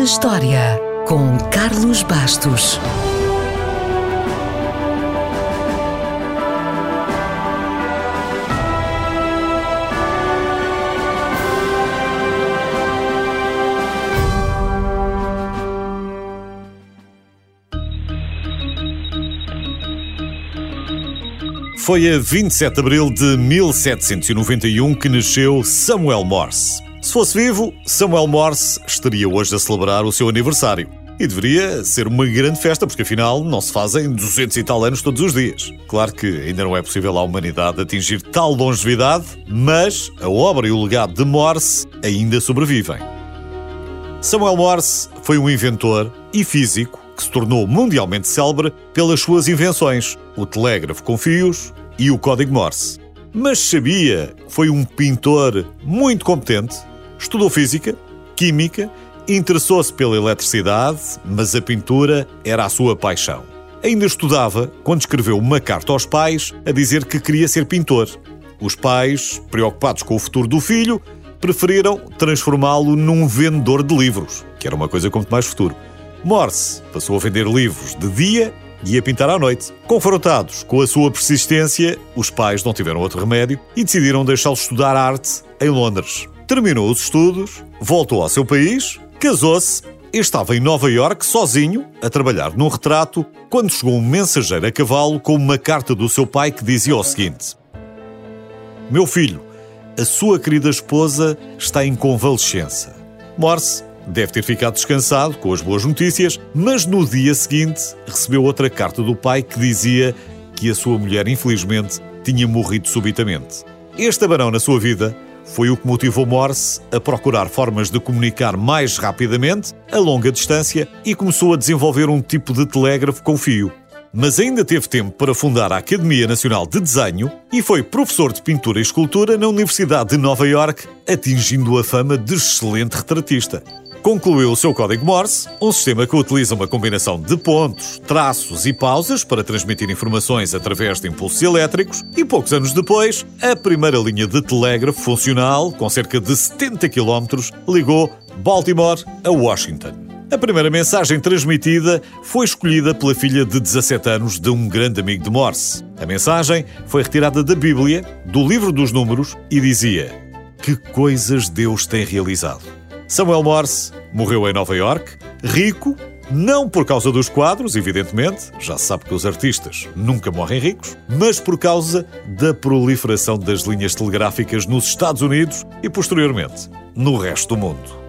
na História, com Carlos Bastos. Foi a 27 de abril de 1791 que nasceu Samuel Morse. Se fosse vivo, Samuel Morse estaria hoje a celebrar o seu aniversário. E deveria ser uma grande festa, porque afinal não se fazem 200 e tal anos todos os dias. Claro que ainda não é possível à humanidade atingir tal longevidade, mas a obra e o legado de Morse ainda sobrevivem. Samuel Morse foi um inventor e físico que se tornou mundialmente célebre pelas suas invenções, o telégrafo com fios e o código Morse. Mas sabia que foi um pintor muito competente, estudou física, química, interessou-se pela eletricidade, mas a pintura era a sua paixão. Ainda estudava quando escreveu uma carta aos pais a dizer que queria ser pintor. Os pais, preocupados com o futuro do filho, preferiram transformá-lo num vendedor de livros, que era uma coisa com muito mais futuro. Morse passou a vender livros de dia e a pintar à noite. Confrontados com a sua persistência, os pais não tiveram outro remédio e decidiram deixá-lo estudar arte em Londres. Terminou os estudos, voltou ao seu país, casou-se e estava em Nova York sozinho a trabalhar num retrato quando chegou um mensageiro a cavalo com uma carta do seu pai que dizia o seguinte: Meu filho, a sua querida esposa está em convalescença. Morse Deve ter ficado descansado com as boas notícias, mas no dia seguinte recebeu outra carta do pai que dizia que a sua mulher, infelizmente, tinha morrido subitamente. Este abarão na sua vida foi o que motivou Morse a procurar formas de comunicar mais rapidamente, a longa distância, e começou a desenvolver um tipo de telégrafo com fio. Mas ainda teve tempo para fundar a Academia Nacional de Desenho e foi professor de pintura e escultura na Universidade de Nova York, atingindo a fama de excelente retratista concluiu o seu código Morse, um sistema que utiliza uma combinação de pontos, traços e pausas para transmitir informações através de impulsos elétricos, e poucos anos depois, a primeira linha de telégrafo funcional, com cerca de 70 km, ligou Baltimore a Washington. A primeira mensagem transmitida foi escolhida pela filha de 17 anos de um grande amigo de Morse. A mensagem foi retirada da Bíblia, do livro dos Números, e dizia: Que coisas Deus tem realizado. Samuel Morse morreu em Nova York, rico, não por causa dos quadros, evidentemente, já se sabe que os artistas nunca morrem ricos, mas por causa da proliferação das linhas telegráficas nos Estados Unidos e, posteriormente, no resto do mundo.